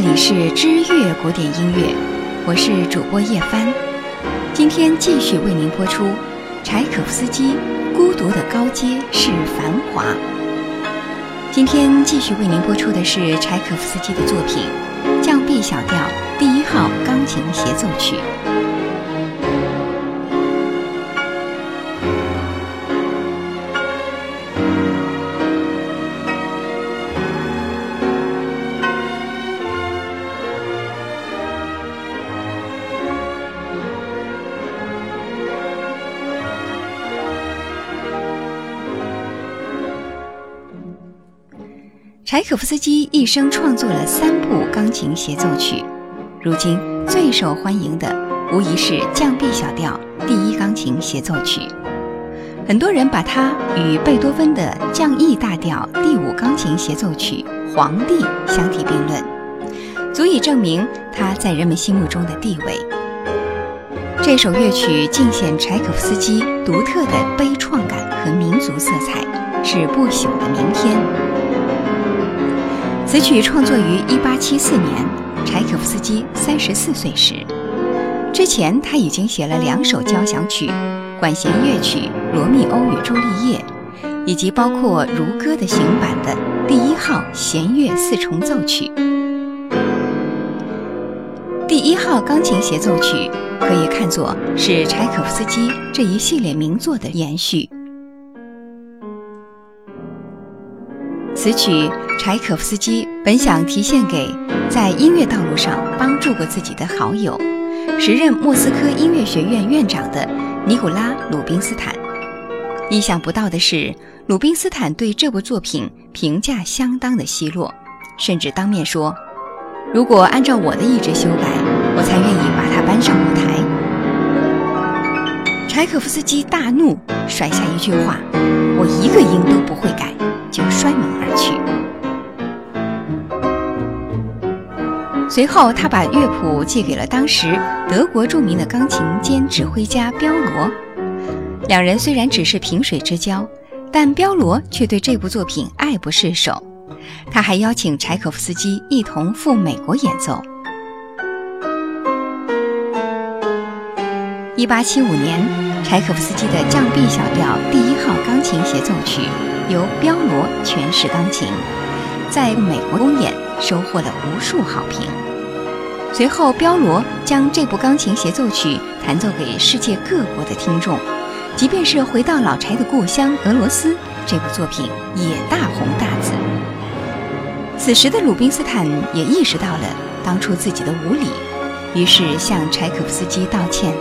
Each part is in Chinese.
这里是知乐古典音乐，我是主播叶帆。今天继续为您播出柴可夫斯基《孤独的高阶是繁华》。今天继续为您播出的是柴可夫斯基的作品《降 B 小调第一号钢琴协奏曲》。柴可夫斯基一生创作了三部钢琴协奏曲，如今最受欢迎的无疑是降 B 小调第一钢琴协奏曲。很多人把它与贝多芬的降 E 大调第五钢琴协奏曲《皇帝》相提并论，足以证明它在人们心目中的地位。这首乐曲尽显柴可夫斯基独特的悲怆感和民族色彩，是不朽的名篇。此曲创作于1874年，柴可夫斯基三十四岁时。之前他已经写了两首交响曲、管弦乐曲《罗密欧与朱丽叶》，以及包括如歌的行版的第一号弦乐四重奏曲。第一号钢琴协奏曲可以看作是柴可夫斯基这一系列名作的延续。此曲，柴可夫斯基本想提献给在音乐道路上帮助过自己的好友，时任莫斯科音乐学院院长的尼古拉·鲁宾斯坦。意想不到的是，鲁宾斯坦对这部作品评价相当的奚落，甚至当面说：“如果按照我的意志修改，我才愿意把它搬上舞台。”柴可夫斯基大怒，甩下一句话：“我一个音都不会改。”就摔门而去。随后，他把乐谱寄给了当时德国著名的钢琴兼指挥家彪罗。两人虽然只是萍水之交，但彪罗却对这部作品爱不释手。他还邀请柴可夫斯基一同赴美国演奏。一八七五年，柴可夫斯基的降 B 小调第一号钢琴协奏曲。由彪罗诠释钢琴，在美国公演收获了无数好评。随后，彪罗将这部钢琴协奏曲弹奏给世界各国的听众，即便是回到老柴的故乡俄罗斯，这部作品也大红大紫。此时的鲁宾斯坦也意识到了当初自己的无礼，于是向柴可夫斯基道歉。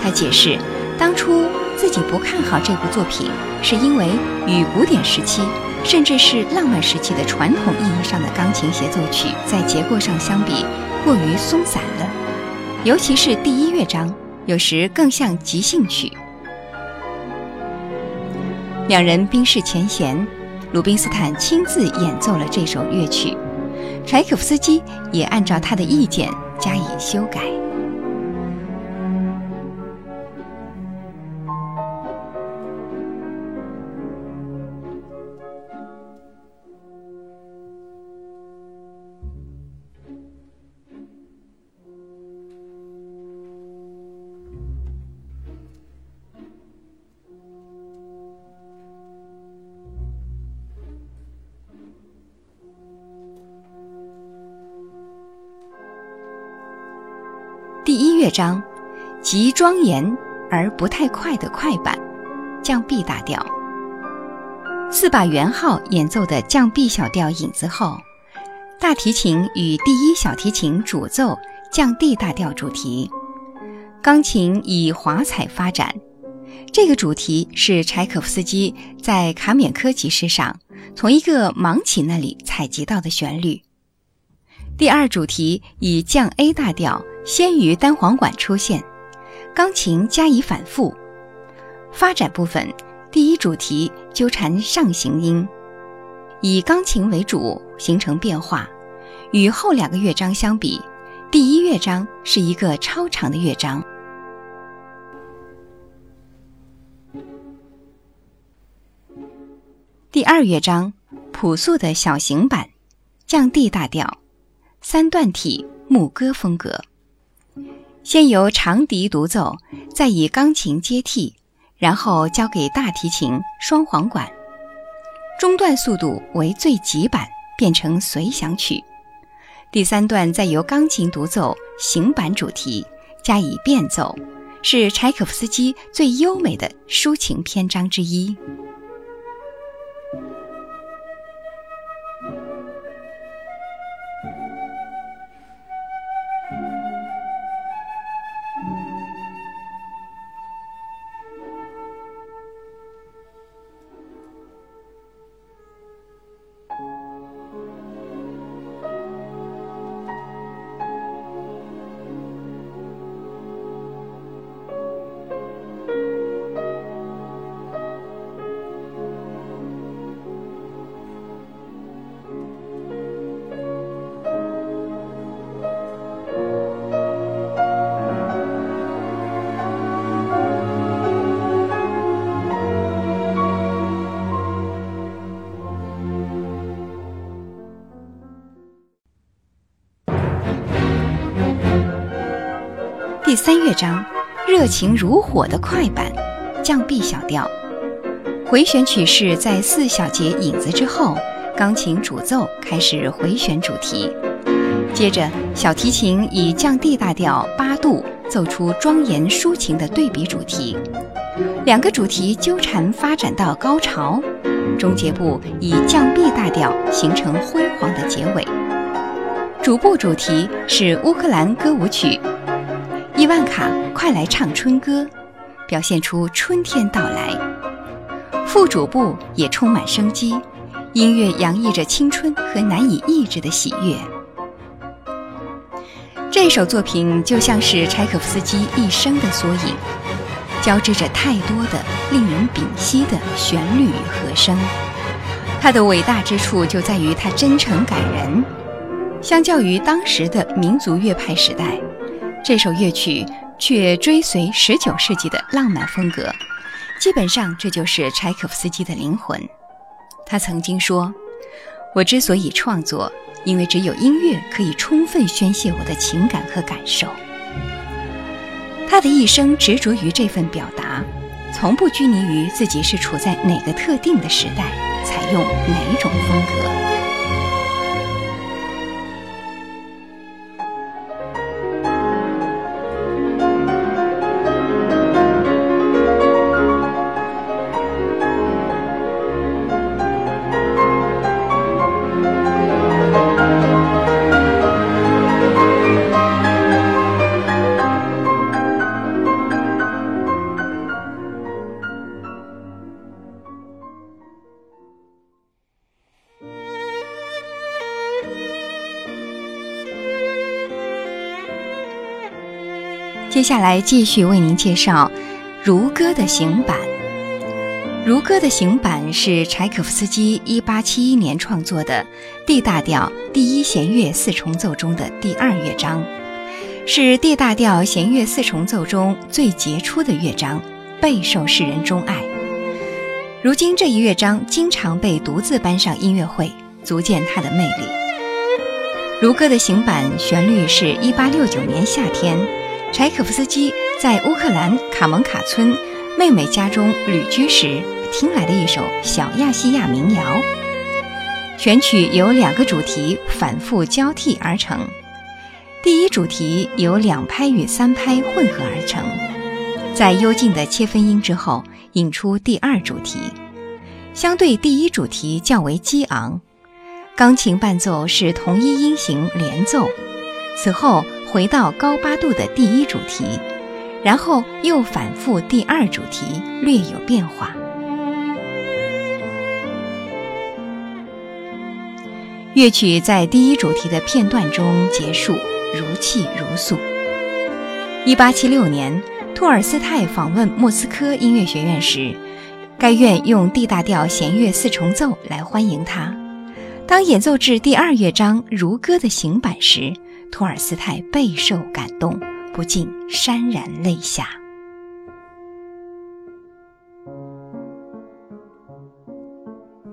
他解释，当初。自己不看好这部作品，是因为与古典时期，甚至是浪漫时期的传统意义上的钢琴协奏曲在结构上相比过于松散了，尤其是第一乐章，有时更像即兴曲。两人冰释前嫌，鲁宾斯坦亲自演奏了这首乐曲，柴可夫斯基也按照他的意见加以修改。乐章，极庄严而不太快的快板，降 B 大调。四把圆号演奏的降 B 小调影子后，大提琴与第一小提琴主奏降 D 大调主题，钢琴以华彩发展。这个主题是柴可夫斯基在卡缅科集市上从一个盲起那里采集到的旋律。第二主题以降 A 大调。先于单簧管出现，钢琴加以反复。发展部分，第一主题纠缠上行音，以钢琴为主形成变化。与后两个乐章相比，第一乐章是一个超长的乐章。第二乐章，朴素的小型版，降 D 大调，三段体牧歌风格。先由长笛独奏，再以钢琴接替，然后交给大提琴、双簧管。中段速度为最急版，变成随想曲。第三段再由钢琴独奏行板主题，加以变奏，是柴可夫斯基最优美的抒情篇章之一。第三乐章，热情如火的快板，降 B 小调。回旋曲式在四小节影子之后，钢琴主奏开始回旋主题，接着小提琴以降 D 大调八度奏出庄严抒情的对比主题，两个主题纠缠发展到高潮，终结部以降 B 大调形成辉煌的结尾。主部主题是乌克兰歌舞曲。伊万卡，快来唱春歌，表现出春天到来。副主部也充满生机，音乐洋溢着青春和难以抑制的喜悦。这首作品就像是柴可夫斯基一生的缩影，交织着太多的令人屏息的旋律与和声。它的伟大之处就在于它真诚感人，相较于当时的民族乐派时代。这首乐曲却追随19世纪的浪漫风格，基本上这就是柴可夫斯基的灵魂。他曾经说：“我之所以创作，因为只有音乐可以充分宣泄我的情感和感受。”他的一生执着于这份表达，从不拘泥于自己是处在哪个特定的时代，采用哪种风格。接下来继续为您介绍《如歌》的行板。《如歌》的行板是柴可夫斯基1871年创作的 D 大调第一弦乐四重奏中的第二乐章，是 D 大调弦乐四重奏中最杰出的乐章，备受世人钟爱。如今这一乐章经常被独自搬上音乐会，足见它的魅力。《如歌》的行板旋律是1869年夏天。柴可夫斯基在乌克兰卡蒙卡村妹妹家中旅居时听来的一首小亚细亚民谣。全曲由两个主题反复交替而成，第一主题由两拍与三拍混合而成，在幽静的切分音之后引出第二主题，相对第一主题较为激昂，钢琴伴奏是同一音型连奏，此后。回到高八度的第一主题，然后又反复第二主题，略有变化。乐曲在第一主题的片段中结束，如泣如诉。一八七六年，托尔斯泰访问莫斯科音乐学院时，该院用 D 大调弦乐四重奏来欢迎他。当演奏至第二乐章如歌的行板时，托尔斯泰备受感动，不禁潸然泪下。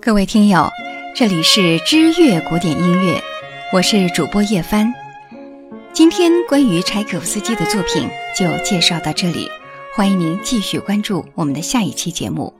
各位听友，这里是知乐古典音乐我是主播叶帆。今天关于柴可夫斯基的作品就介绍到这里，欢迎您继续关注我们的下一期节目。